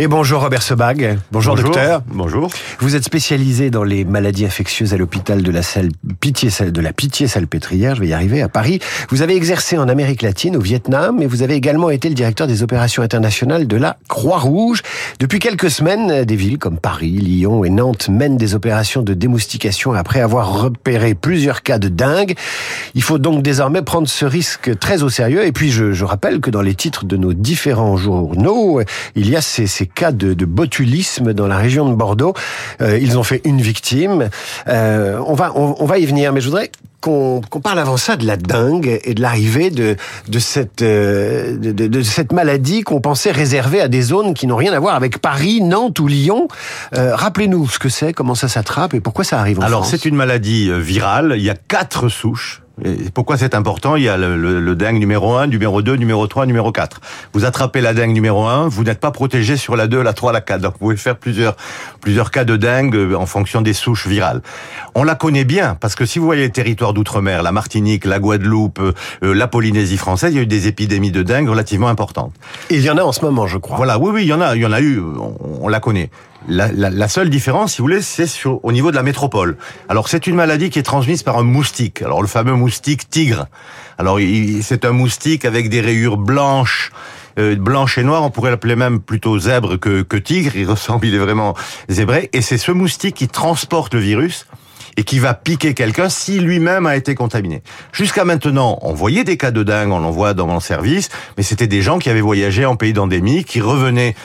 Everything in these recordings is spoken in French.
Et bonjour Robert Sebag. Bonjour, docteur. Bonjour. Vous êtes spécialisé dans les maladies infectieuses à l'hôpital de la salle Pitié de la Pitié Salpêtrière, je vais y arriver à Paris. Vous avez exercé en Amérique latine, au Vietnam, et vous avez également été le directeur des opérations internationales de la Croix-Rouge. Depuis quelques semaines, des villes comme Paris, Lyon et Nantes mènent des opérations de démoustication après avoir repéré plusieurs cas de dingue. Il faut donc désormais prendre ce risque très au sérieux. Et puis je, je rappelle que dans les titres de nos différents journaux, il y a ces, ces cas de, de, botulisme dans la région de Bordeaux. Euh, ils ont fait une victime. Euh, on va on, on, va y venir, mais je voudrais qu'on parle avant ça de la dengue et de l'arrivée de, de, cette, euh, de, de, cette maladie qu'on pensait réservée à des zones qui n'ont rien à voir avec Paris, Nantes ou Lyon. Euh, Rappelez-nous ce que c'est, comment ça s'attrape et pourquoi ça arrive en Alors, c'est une maladie virale, il y a quatre souches et pourquoi c'est important? Il y a le, le, le, dingue numéro 1, numéro 2, numéro 3, numéro 4. Vous attrapez la dingue numéro 1, vous n'êtes pas protégé sur la 2, la 3, la 4. Donc vous pouvez faire plusieurs, plusieurs cas de dingue euh, en fonction des souches virales. On la connaît bien, parce que si vous voyez les territoires d'outre-mer, la Martinique, la Guadeloupe, euh, la Polynésie française, il y a eu des épidémies de dingue relativement importantes. Et il y en a en ce moment, je crois. Voilà, oui, oui, il y en a, il y en a eu, on, on la connaît. La, la, la, seule différence, si vous voulez, c'est sur au niveau de la métropole. Alors c'est une maladie qui est transmise par un moustique. Alors le fameux moustique tigre. Alors c'est un moustique avec des rayures blanches. Euh, et noire, on pourrait l'appeler même plutôt zèbre que, que tigre. Il ressemble, il est vraiment zébré. Et c'est ce moustique qui transporte le virus et qui va piquer quelqu'un si lui-même a été contaminé. Jusqu'à maintenant, on voyait des cas de dingue, on en voit dans mon service, mais c'était des gens qui avaient voyagé en pays d'endémie, qui revenaient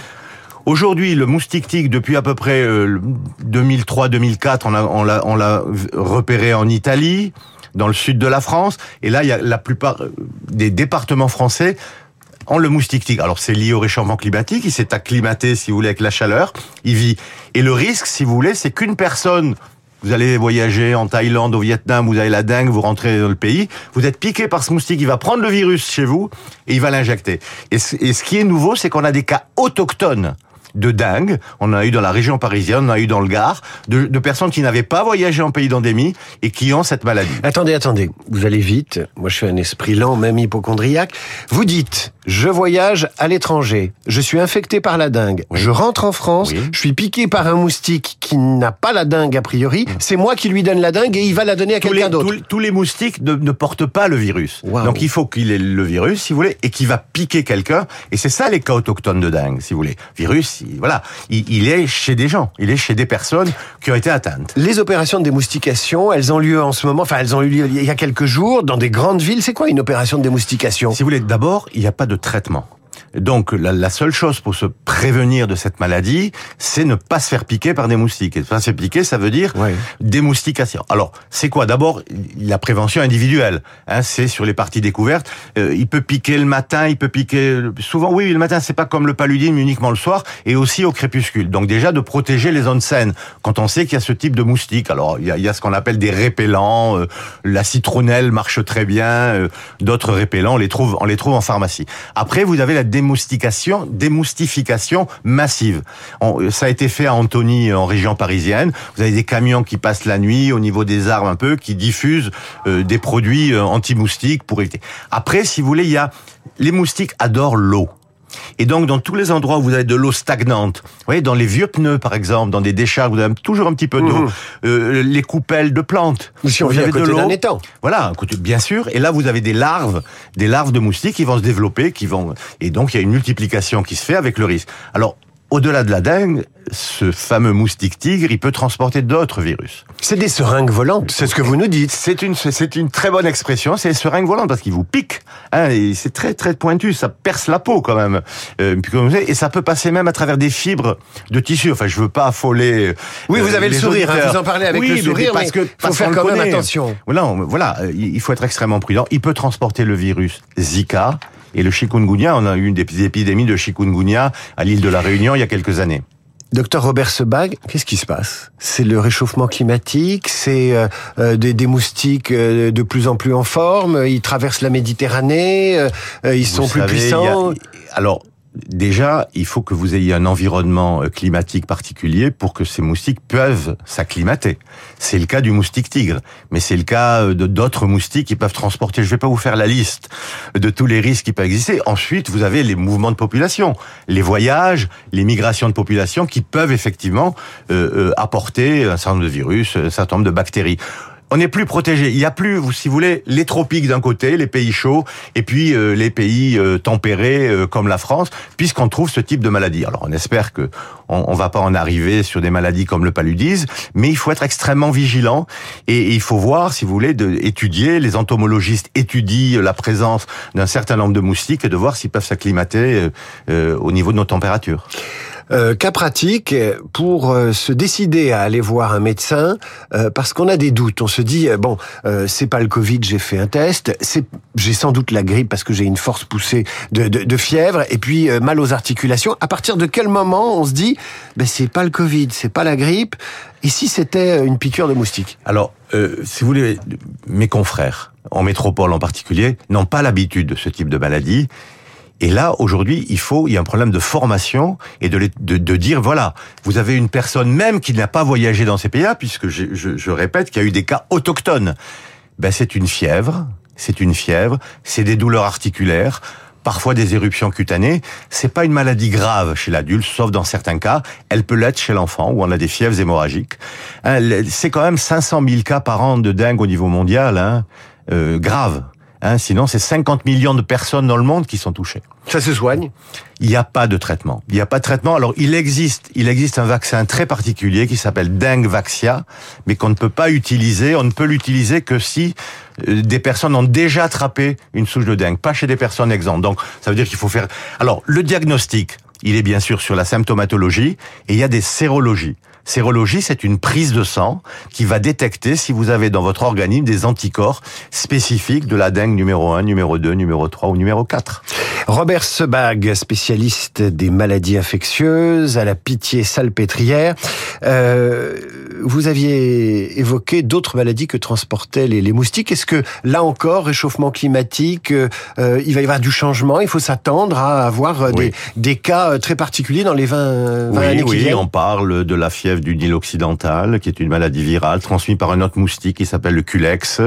Aujourd'hui, le moustique tigre, depuis à peu près euh, 2003-2004, on l'a on l'a on l'a repéré en Italie, dans le sud de la France, et là, il y a la plupart des départements français ont le moustique tigre. Alors c'est lié au réchauffement climatique, il s'est acclimaté, si vous voulez, avec la chaleur, il vit. Et le risque, si vous voulez, c'est qu'une personne vous allez voyager en Thaïlande, au Vietnam, vous avez la dengue, vous rentrez dans le pays, vous êtes piqué par ce moustique, il va prendre le virus chez vous et il va l'injecter. Et ce qui est nouveau, c'est qu'on a des cas autochtones de dingue. On en a eu dans la région parisienne, on en a eu dans le Gard, de, de personnes qui n'avaient pas voyagé en pays d'endémie et qui ont cette maladie. Attendez, attendez, vous allez vite. Moi, je suis un esprit lent, même hypochondriaque. Vous dites, je voyage à l'étranger, je suis infecté par la dengue, oui. je rentre en France, oui. je suis piqué par un moustique qui n'a pas la dengue a priori, c'est moi qui lui donne la dengue et il va la donner à quelqu'un d'autre. Tous, tous, les moustiques ne, ne, portent pas le virus. Wow. Donc il faut qu'il ait le virus, si vous voulez, et qu'il va piquer quelqu'un. Et c'est ça les cas autochtones de dengue, si vous voulez. Virus, il, voilà, il, il, est chez des gens, il est chez des personnes qui ont été atteintes. Les opérations de démoustication, elles ont lieu en ce moment, enfin elles ont eu lieu il y a quelques jours dans des grandes villes. C'est quoi une opération de démoustication? Si vous voulez, d'abord, il n'y a pas de traitement. Donc la, la, seule chose pour se prévenir de cette maladie, c'est ne pas se faire piquer par des moustiques. Et ne pas se faire piquer, ça veut dire oui. démoustication. Alors c'est quoi? D'abord la prévention individuelle. Hein, c'est sur les parties découvertes. Euh, il peut piquer le matin, il peut piquer souvent. Oui, le matin c'est pas comme le paludisme uniquement le soir, et aussi au crépuscule. Donc déjà de protéger les zones saines quand on sait qu'il y a ce type de moustiques. Alors il y a, il y a ce qu'on appelle des répellents. Euh, la citronnelle marche très bien. Euh, D'autres répellents, on les trouve, on les trouve en pharmacie. Après vous avez la démoustication, démoustification massive. On, ça a été fait à Antony en région parisienne. Vous avez des camions qui passent la nuit au niveau des arbres un peu, qui diffusent euh, des produits euh, anti-moustiques pour éviter. Après, si vous voulez, il y a les moustiques adorent l'eau. Et donc, dans tous les endroits où vous avez de l'eau stagnante, vous voyez, dans les vieux pneus, par exemple, dans des décharges, vous avez toujours un petit peu d'eau, mmh. euh, les coupelles de plantes. Si on vous avez de l'eau. étang. Voilà, bien sûr. Et là, vous avez des larves, des larves de moustiques qui vont se développer, qui vont, et donc il y a une multiplication qui se fait avec le risque. Alors, au-delà de la dengue, ce fameux moustique tigre, il peut transporter d'autres virus. C'est des seringues volantes, c'est ce que vous nous dites. C'est une, c'est une très bonne expression, c'est des seringues volantes parce qu'ils vous piquent. Hein, et c'est très très pointu, ça perce la peau quand même. Euh, et ça peut passer même à travers des fibres de tissu. Enfin, je veux pas affoler. Oui, vous avez le sourire. Hein, vous en parlez avec oui, le sourire, parce que faut faire quand même attention. Voilà, voilà, il faut être extrêmement prudent. Il peut transporter le virus Zika, et le chikungunya, on a eu une des épidémies de chikungunya à l'île de la Réunion il y a quelques années. Docteur Robert Sebag, qu'est-ce qui se passe? C'est le réchauffement climatique, c'est euh, des, des, moustiques euh, de plus en plus en forme, ils traversent la Méditerranée, euh, ils Vous sont savez, plus puissants. A, alors, déjà, il faut que vous ayez un environnement euh, climatique particulier pour que ces moustiques peuvent s'acclimater. C'est le cas du moustique tigre, mais c'est le cas euh, de d'autres moustiques qui peuvent transporter. Je ne vais pas vous faire la liste de tous les risques qui peuvent exister. Ensuite, vous avez les mouvements de population, les voyages, les migrations de population qui peuvent effectivement euh, apporter un certain nombre de virus, un certain nombre de bactéries on n'est plus protégé. Il y a plus, si vous voulez, les tropiques d'un côté, les pays chauds, et puis euh, les pays euh, tempérés euh, comme la France, puisqu'on trouve ce type de maladie. Alors on espère que on, on, va pas en arriver sur des maladies comme le paludisme, mais il faut être extrêmement vigilant et, il faut voir, si vous voulez, de, étudier. Les entomologistes étudient la présence d'un certain nombre de moustiques et de voir s'ils peuvent s'acclimater au niveau de nos températures. Euh, cas pratique pour euh, se décider à aller voir un médecin euh, parce qu'on a des doutes. On se dit bon, c'est pas le Covid, j'ai fait un test, c'est j'ai sans doute la grippe parce que j'ai une force poussée de, de, de fièvre et puis mal aux articulations. À partir de quel moment on se dit ben c'est pas le Covid, c'est pas la grippe et si c'était une piqûre de moustique? Alors, si vous voulez, mes confrères en métropole en particulier n'ont pas l'habitude de ce type de maladie et là, aujourd'hui, il faut, il y a un problème de formation et de, de, de dire, voilà, vous avez une personne même qui n'a pas voyagé dans ces pays-là, puisque je, je, je répète qu'il y a eu des cas autochtones. Ben, c'est une fièvre, c'est une fièvre, c'est des douleurs articulaires, parfois des éruptions cutanées. C'est pas une maladie grave chez l'adulte, sauf dans certains cas. Elle peut l'être chez l'enfant, où on a des fièvres hémorragiques. Hein, c'est quand même 500 000 cas par an de dingue au niveau mondial, hein, euh, grave. Hein, sinon, c'est 50 millions de personnes dans le monde qui sont touchées. Ça se soigne? Il n'y a pas de traitement. Il n'y a pas de traitement. Alors, il existe, il existe un vaccin très particulier qui s'appelle Dengue Vaxia, mais qu'on ne peut pas utiliser. On ne peut l'utiliser que si euh, des personnes ont déjà attrapé une souche de dengue, pas chez des personnes exemptes. Donc, ça veut dire qu'il faut faire. Alors, le diagnostic, il est bien sûr sur la symptomatologie et il y a des sérologies. Sérologie, c'est une prise de sang qui va détecter si vous avez dans votre organisme des anticorps spécifiques de la dengue numéro 1, numéro 2, numéro 3 ou numéro 4. Robert Sebag, spécialiste des maladies infectieuses à la pitié salpêtrière. Euh, vous aviez évoqué d'autres maladies que transportaient les, les moustiques. Est-ce que là encore, réchauffement climatique, euh, il va y avoir du changement Il faut s'attendre à avoir des, des, cas très particuliers dans les 20, 20 oui, années qui Oui, on parle de la fièvre du Nil occidental, qui est une maladie virale transmise par un autre moustique qui s'appelle le culex.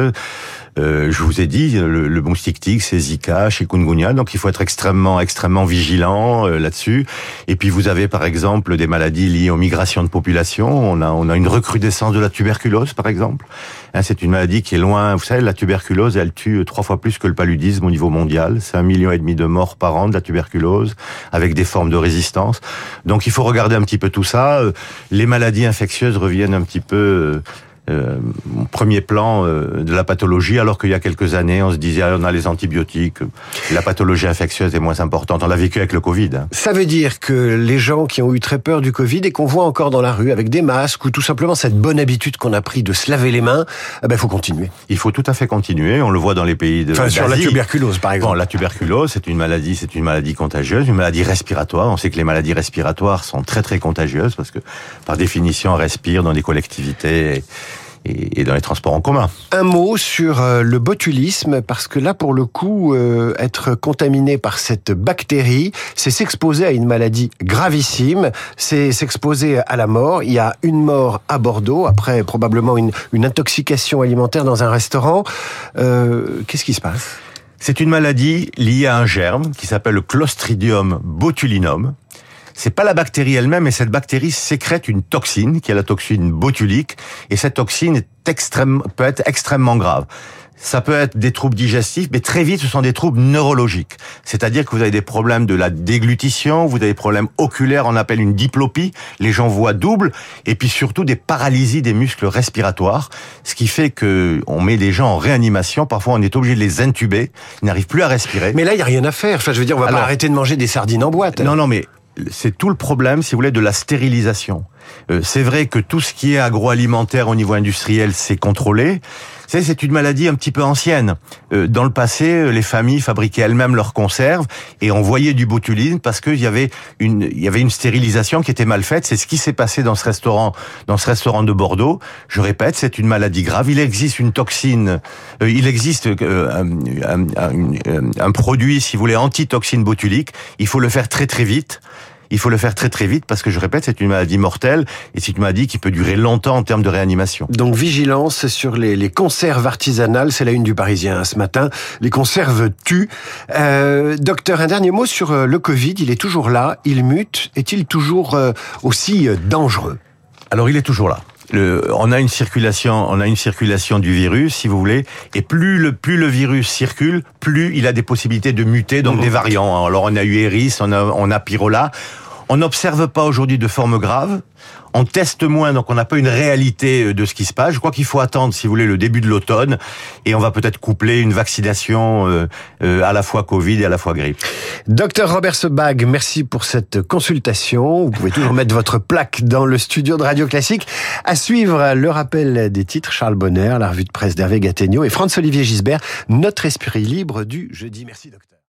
Euh, je vous ai dit, le, le moustique tigre, c'est Zika, chikungunya, donc il faut être extrêmement, extrêmement vigilant euh, là-dessus. Et puis vous avez par exemple des maladies liées aux migrations de population. On a, on a une recrudescence de la tuberculose, par exemple. Hein, c'est une maladie qui est loin. Vous savez, la tuberculose, elle tue trois fois plus que le paludisme au niveau mondial. C'est un million et demi de morts par an de la tuberculose, avec des formes de résistance. Donc il faut regarder un petit peu tout ça. Euh, les maladies infectieuses reviennent un petit peu euh, premier plan euh, de la pathologie, alors qu'il y a quelques années, on se disait ah, on a les antibiotiques, la pathologie infectieuse est moins importante. On l'a vécu avec le Covid. Hein. Ça veut dire que les gens qui ont eu très peur du Covid et qu'on voit encore dans la rue avec des masques ou tout simplement cette bonne habitude qu'on a pris de se laver les mains, il eh ben, faut continuer. Il faut tout à fait continuer. On le voit dans les pays de. Enfin, sur la tuberculose, par exemple. Bon, la tuberculose, c'est une maladie, c'est une maladie contagieuse, une maladie respiratoire. On sait que les maladies respiratoires sont très très contagieuses parce que par définition, on respire dans des collectivités. Et et, dans les transports en commun. Un mot sur euh, le botulisme, parce que là, pour le coup, euh, être contaminé par cette bactérie, c'est s'exposer à une maladie gravissime, c'est s'exposer à la mort. Il y a une mort à Bordeaux, après probablement une, une intoxication alimentaire dans un restaurant. Euh, Qu'est-ce qui se passe? C'est une maladie liée à un germe qui s'appelle le Clostridium botulinum, c'est pas la bactérie elle-même, mais cette bactérie sécrète une toxine, qui est la toxine botulique, et cette toxine est extrême, peut être extrêmement grave. Ça peut être des troubles digestifs, mais très vite, ce sont des troubles neurologiques. C'est-à-dire que vous avez des problèmes de la déglutition, vous avez des problèmes oculaires, on appelle une diplopie, les gens voient double, et puis surtout des paralysies des muscles respiratoires, ce qui fait que on met des gens en réanimation, parfois on est obligé de les intuber, ils n'arrivent plus à respirer. Mais là, il y a rien à faire. Enfin, je veux dire, on va pas arrêter de manger des sardines en boîte. Non, non, mais c'est tout le problème, si vous voulez, de la stérilisation. Euh, c'est vrai que tout ce qui est agroalimentaire au niveau industriel, c'est contrôlé. C'est une maladie un petit peu ancienne. Euh, dans le passé, les familles fabriquaient elles-mêmes leurs conserves et envoyaient du botulisme parce qu'il y avait une, il y avait une stérilisation qui était mal faite. C'est ce qui s'est passé dans ce restaurant, dans ce restaurant de Bordeaux. Je répète, c'est une maladie grave. Il existe une toxine, euh, il existe un, un, un, un, produit, si vous voulez, antitoxine botulique. Il faut le faire très très vite il faut le faire très très vite parce que je répète, c'est une maladie mortelle et c'est une maladie qui peut durer longtemps en termes de réanimation. Donc vigilance sur les, les conserves artisanales, c'est la une du Parisien ce matin. Les conserves tuent. Euh, docteur, un dernier mot sur euh, le Covid. Il est toujours là, il mute. Est-il toujours euh, aussi dangereux? Alors il est toujours là. Le, on a une circulation, on a une circulation du virus, si vous voulez, et plus le plus le virus circule, plus il a des possibilités de muter, donc des variants. Alors on a eu Eris, on a on a Pyrola. On n'observe pas aujourd'hui de forme grave. On teste moins, donc on n'a pas une réalité euh, de ce qui se passe. Je crois qu'il faut attendre, si vous voulez, le début de l'automne, et on va peut-être coupler une vaccination euh, euh, à la fois Covid et à la fois grippe. Docteur Robert Sebag, merci pour cette consultation. Vous pouvez toujours mettre votre plaque dans le studio de Radio Classique. À suivre le rappel des titres, Charles Bonner, la revue de presse d'Hervé Gattegno et Franz-Olivier Gisbert, notre esprit libre du jeudi. Merci docteur.